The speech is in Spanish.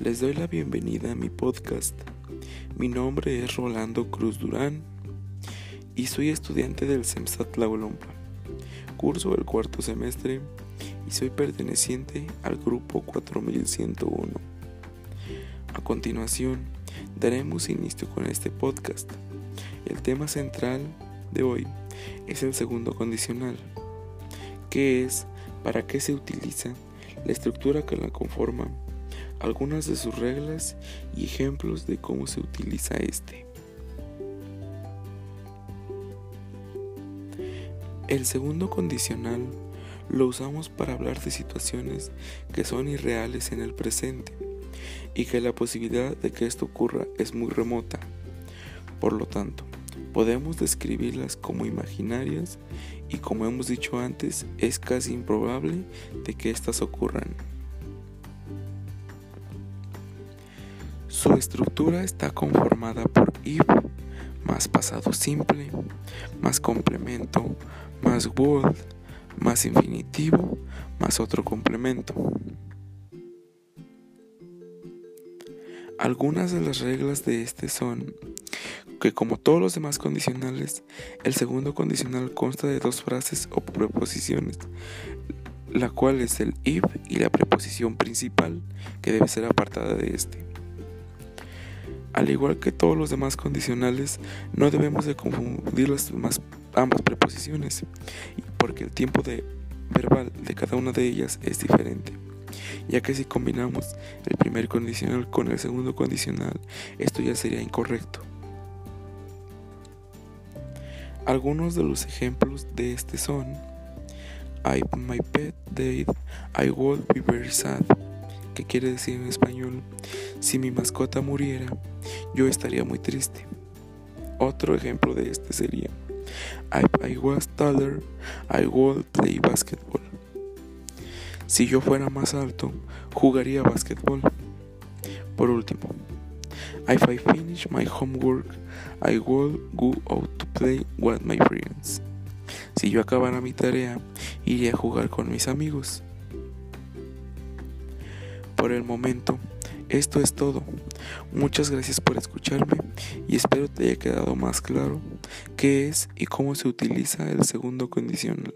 Les doy la bienvenida a mi podcast. Mi nombre es Rolando Cruz Durán y soy estudiante del CEMSAT Olompa. Curso el cuarto semestre y soy perteneciente al grupo 4101. A continuación, daremos inicio con este podcast. El tema central de hoy es el segundo condicional, que es para qué se utiliza la estructura que la conforma, algunas de sus reglas y ejemplos de cómo se utiliza este. El segundo condicional lo usamos para hablar de situaciones que son irreales en el presente y que la posibilidad de que esto ocurra es muy remota. Por lo tanto, podemos describirlas como imaginarias y como hemos dicho antes, es casi improbable de que éstas ocurran. Su estructura está conformada por if más pasado simple, más complemento, más would, más infinitivo, más otro complemento. Algunas de las reglas de este son que como todos los demás condicionales, el segundo condicional consta de dos frases o preposiciones, la cual es el if y la preposición principal, que debe ser apartada de este. Al igual que todos los demás condicionales, no debemos de confundir las ambas preposiciones, porque el tiempo verbal de cada una de ellas es diferente ya que si combinamos el primer condicional con el segundo condicional, esto ya sería incorrecto. Algunos de los ejemplos de este son I my pet died, I would be very sad, que quiere decir en español, si mi mascota muriera, yo estaría muy triste. Otro ejemplo de este sería If I was taller, I would play basketball. Si yo fuera más alto, jugaría basketball. Por último, If I finish my homework, I will go out to play with my friends. Si yo acabara mi tarea, iría a jugar con mis amigos. Por el momento, esto es todo. Muchas gracias por escucharme y espero te haya quedado más claro qué es y cómo se utiliza el segundo condicional.